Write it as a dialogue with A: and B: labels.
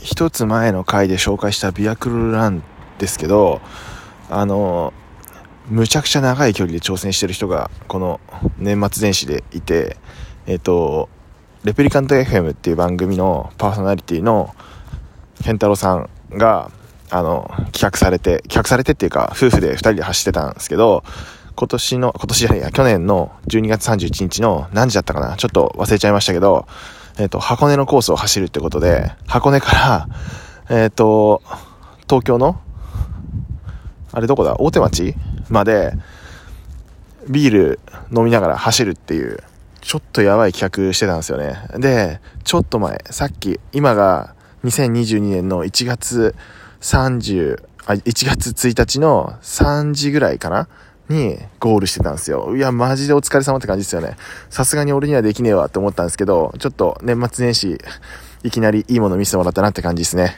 A: 一つ前の回で紹介したビアクルランですけど、あの、むちゃくちゃ長い距離で挑戦してる人が、この年末年始でいて、えっ、と、レプリカント FM っていう番組のパーソナリティの健太郎さんが、あの、企画されて、企画されてっていうか、夫婦で二人で走ってたんですけど、今年の、今年じゃないや、去年の12月31日の何時だったかなちょっと忘れちゃいましたけど、えっ、と、箱根のコースを走るってことで、箱根から、えっ、と、東京の、あれどこだ？大手町？まで、ビール飲みながら走るっていう、ちょっとやばい企画してたんですよね。で、ちょっと前、さっき、今が2022年の1月30、あ、1月1日の3時ぐらいかな？にゴールしてたんですよ。いや、マジでお疲れ様って感じですよね。さすがに俺にはできねえわって思ったんですけど、ちょっと年末年始、いきなりいいもの見せてもらったなって感じですね。